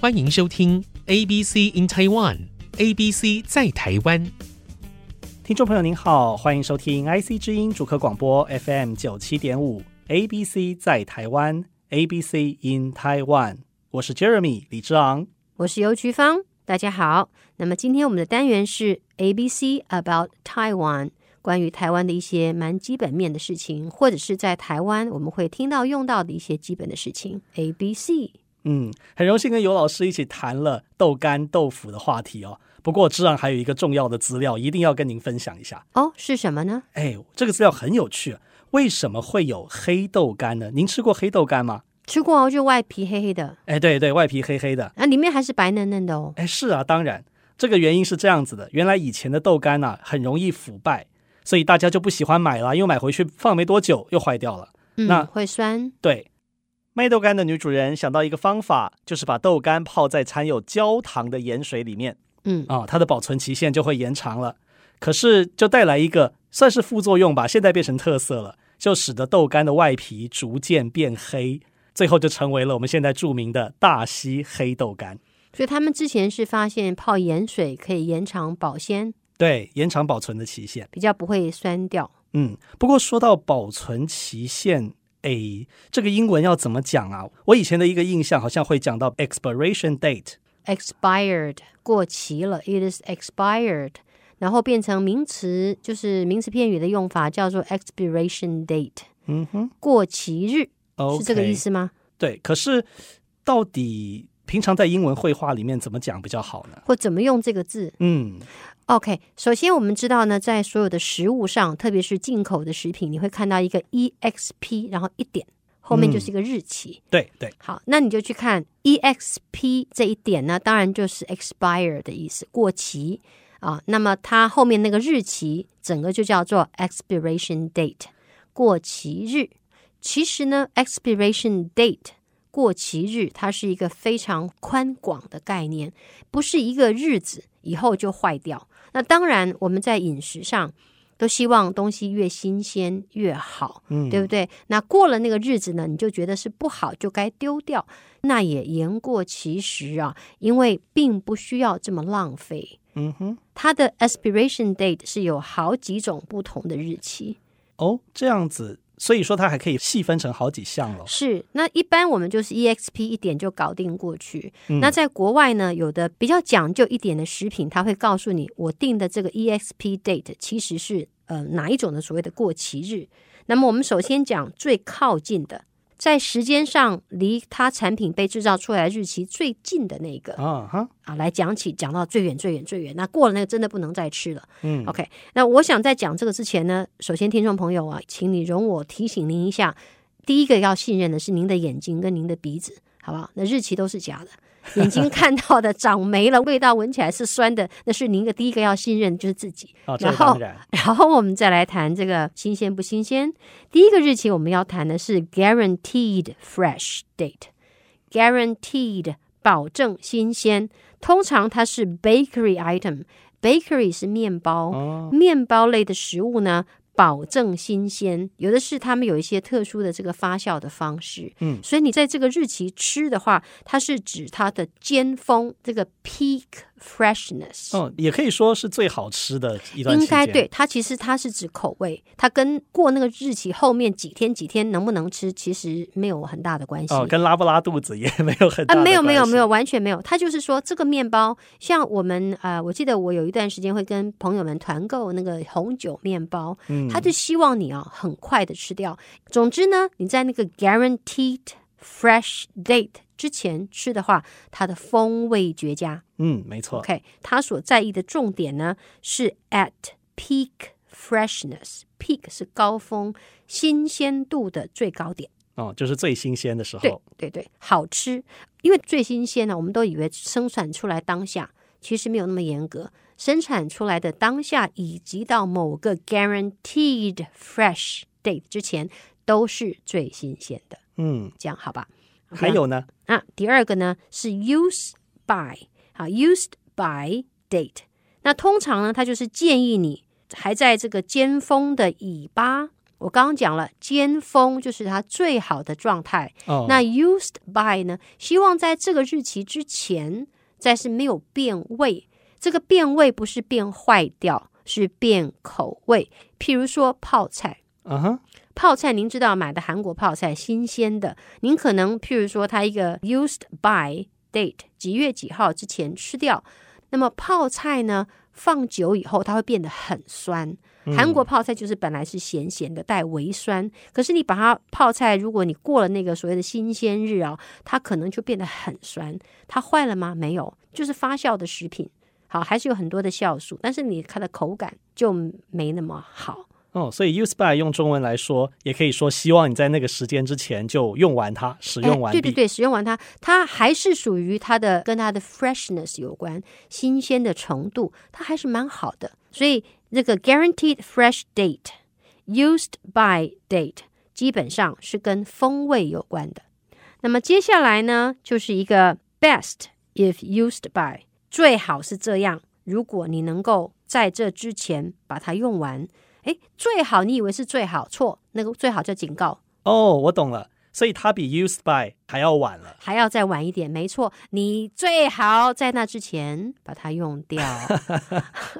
欢迎收听 ABC in Taiwan，ABC 在台湾。听众朋友您好，欢迎收听 IC 之音主客广播 FM 九七点五，ABC 在台湾，ABC in Taiwan。我是 Jeremy 李之昂，我是尤菊芳，大家好。那么今天我们的单元是 ABC about Taiwan。关于台湾的一些蛮基本面的事情，或者是在台湾我们会听到用到的一些基本的事情。A B C，嗯，很荣幸跟尤老师一起谈了豆干豆腐的话题哦。不过，之昂还有一个重要的资料，一定要跟您分享一下哦。是什么呢？哎，这个资料很有趣。为什么会有黑豆干呢？您吃过黑豆干吗？吃过哦，就外皮黑黑的。哎，对对，外皮黑黑的，那、啊、里面还是白嫩嫩的哦。哎，是啊，当然，这个原因是这样子的。原来以前的豆干啊，很容易腐败。所以大家就不喜欢买了，因为买回去放没多久又坏掉了。嗯，那会酸。对，卖豆干的女主人想到一个方法，就是把豆干泡在掺有焦糖的盐水里面。嗯啊，它的保存期限就会延长了。可是就带来一个算是副作用吧，现在变成特色了，就使得豆干的外皮逐渐变黑，最后就成为了我们现在著名的大溪黑豆干。所以他们之前是发现泡盐水可以延长保鲜。对，延长保存的期限，比较不会酸掉。嗯，不过说到保存期限，诶，这个英文要怎么讲啊？我以前的一个印象好像会讲到 expiration date，expired 过期了，it is expired，然后变成名词，就是名词片语的用法叫做 expiration date。嗯哼，过期日是这个意思吗？对，可是到底平常在英文会话里面怎么讲比较好呢？或怎么用这个字？嗯。OK，首先我们知道呢，在所有的食物上，特别是进口的食品，你会看到一个 EXP，然后一点后面就是一个日期。嗯、对对，好，那你就去看 EXP 这一点呢，当然就是 expire 的意思，过期啊。那么它后面那个日期，整个就叫做 expiration date，过期日。其实呢，expiration date 过期日，它是一个非常宽广的概念，不是一个日子以后就坏掉。那当然，我们在饮食上都希望东西越新鲜越好，嗯，对不对？那过了那个日子呢，你就觉得是不好，就该丢掉，那也言过其实啊，因为并不需要这么浪费。嗯哼，它的 expiration date 是有好几种不同的日期。哦，这样子。所以说它还可以细分成好几项了。是，那一般我们就是 EXP 一点就搞定过去。嗯、那在国外呢，有的比较讲究一点的食品，它会告诉你，我定的这个 EXP date 其实是呃哪一种的所谓的过期日。那么我们首先讲最靠近的。在时间上离它产品被制造出来日期最近的那个。啊哈。啊，来讲起讲到最远最远最远，那过了那个真的不能再吃了。嗯，OK，那我想在讲这个之前呢，首先听众朋友啊，请你容我提醒您一下，第一个要信任的是您的眼睛跟您的鼻子，好不好？那日期都是假的。眼睛看到的 长霉了，味道闻起来是酸的，那是您的第一个要信任就是自己。哦，然后，然后我们再来谈这个新鲜不新鲜。第一个日期我们要谈的是 guaranteed fresh date，guaranteed 保证新鲜。通常它是 bakery item，bakery 是面包，哦，面包类的食物呢。保证新鲜，有的是他们有一些特殊的这个发酵的方式，嗯，所以你在这个日期吃的话，它是指它的尖峰，这个 peak freshness，哦，也可以说是最好吃的一段时间。应该对，它其实它是指口味，它跟过那个日期后面几天几天能不能吃，其实没有很大的关系。哦，跟拉不拉肚子也没有很大的关系。啊，没有没有没有，完全没有。它就是说这个面包，像我们啊、呃，我记得我有一段时间会跟朋友们团购那个红酒面包，嗯。他就希望你啊，很快的吃掉。总之呢，你在那个 guaranteed fresh date 之前吃的话，它的风味绝佳。嗯，没错。OK，他所在意的重点呢是 at peak freshness。peak 是高峰，新鲜度的最高点。哦，就是最新鲜的时候。对对对，好吃。因为最新鲜呢，我们都以为生产出来当下，其实没有那么严格。生产出来的当下，以及到某个 guaranteed fresh date 之前，都是最新鲜的。嗯，这样好吧？还有呢？啊，第二个呢是 used by，好，used by date。那通常呢，它就是建议你还在这个尖峰的尾巴我刚刚讲了，尖峰就是它最好的状态。哦，那 used by 呢？希望在这个日期之前，再是没有变味。这个变味不是变坏掉，是变口味。譬如说泡菜，嗯哼，泡菜，您知道买的韩国泡菜新鲜的，您可能譬如说它一个 used by date 几月几号之前吃掉，那么泡菜呢，放久以后它会变得很酸。韩国泡菜就是本来是咸咸的，带微酸。可是你把它泡菜，如果你过了那个所谓的新鲜日啊，它可能就变得很酸。它坏了吗？没有，就是发酵的食品。好，还是有很多的酵素，但是你它的口感就没那么好。哦，所以 use by 用中文来说，也可以说希望你在那个时间之前就用完它，使用完毕。对对对，使用完它，它还是属于它的跟它的 freshness 有关，新鲜的程度，它还是蛮好的。所以这个 guaranteed fresh date used by date 基本上是跟风味有关的。那么接下来呢，就是一个 best if used by，最好是这样。如果你能够在这之前把它用完。哎，最好你以为是最好，错，那个最好叫警告。哦，我懂了，所以它比 used by 还要晚了，还要再晚一点，没错，你最好在那之前把它用掉。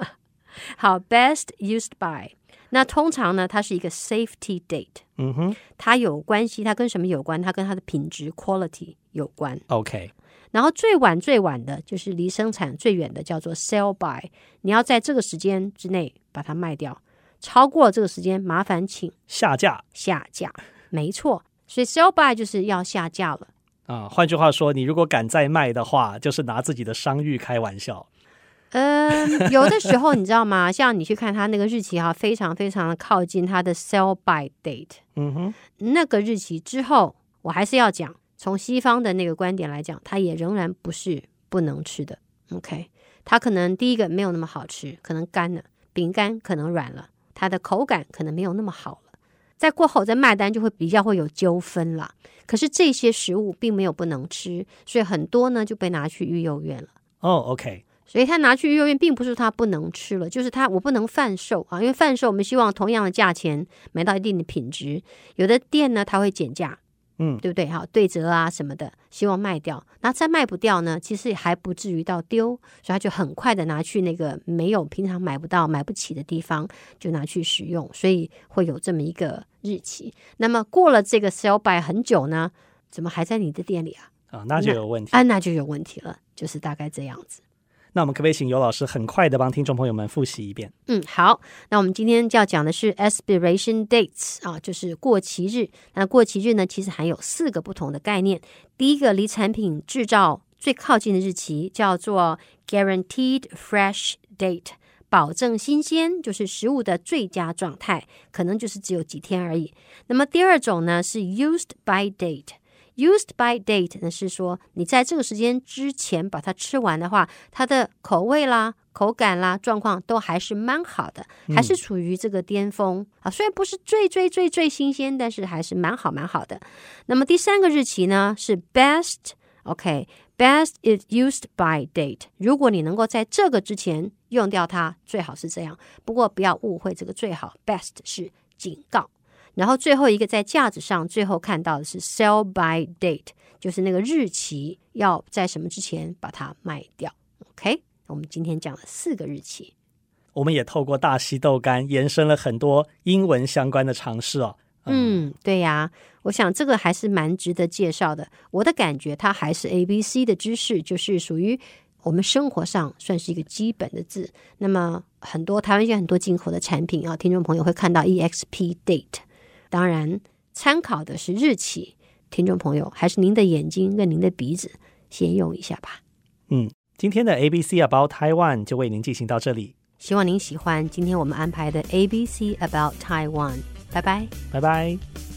好，best used by，那通常呢，它是一个 safety date，嗯哼，它有关系，它跟什么有关？它跟它的品质 quality 有关。OK，然后最晚最晚的就是离生产最远的，叫做 sell by，你要在这个时间之内把它卖掉。超过了这个时间，麻烦请下架。下架，没错。所以 sell by 就是要下架了啊。换句话说，你如果敢再卖的话，就是拿自己的商誉开玩笑。嗯，有的时候你知道吗？像你去看他那个日期哈，非常非常的靠近它的 sell by date。嗯哼，那个日期之后，我还是要讲，从西方的那个观点来讲，它也仍然不是不能吃的。OK，它可能第一个没有那么好吃，可能干了，饼干可能软了。它的口感可能没有那么好了，在过后再卖单就会比较会有纠纷了。可是这些食物并没有不能吃，所以很多呢就被拿去育幼院了。哦，OK，所以他拿去育幼院，并不是他不能吃了，就是他我不能贩售啊，因为贩售我们希望同样的价钱买到一定的品质，有的店呢他会减价。嗯，对不对？哈，对折啊什么的，希望卖掉。那再卖不掉呢？其实还不至于到丢，所以他就很快的拿去那个没有平常买不到、买不起的地方，就拿去使用。所以会有这么一个日期。那么过了这个 sell by 很久呢，怎么还在你的店里啊？啊、哦，那就有问题。啊，那就有问题了，就是大概这样子。那我们可不可以请尤老师很快的帮听众朋友们复习一遍？嗯，好。那我们今天就要讲的是 expiration dates 啊，就是过期日。那过期日呢，其实含有四个不同的概念。第一个离产品制造最靠近的日期叫做 guaranteed fresh date，保证新鲜，就是食物的最佳状态，可能就是只有几天而已。那么第二种呢是 used by date。Used by date 呢，是说你在这个时间之前把它吃完的话，它的口味啦、口感啦、状况都还是蛮好的，还是处于这个巅峰啊。虽然不是最最最最新鲜，但是还是蛮好蛮好的。那么第三个日期呢是 best，OK，best is used by date。如果你能够在这个之前用掉它，最好是这样。不过不要误会，这个最好 best 是警告。然后最后一个在架子上最后看到的是 sell by date，就是那个日期要在什么之前把它卖掉。OK，我们今天讲了四个日期，我们也透过大溪豆干延伸了很多英文相关的尝试哦。嗯，嗯对呀，我想这个还是蛮值得介绍的。我的感觉它还是 ABC 的知识，就是属于我们生活上算是一个基本的字。那么很多台湾现在很多进口的产品啊，听众朋友会看到 EXP date。当然，参考的是日期，听众朋友还是您的眼睛跟您的鼻子先用一下吧。嗯，今天的 ABC About Taiwan 就为您进行到这里，希望您喜欢今天我们安排的 ABC About Taiwan。拜拜，拜拜。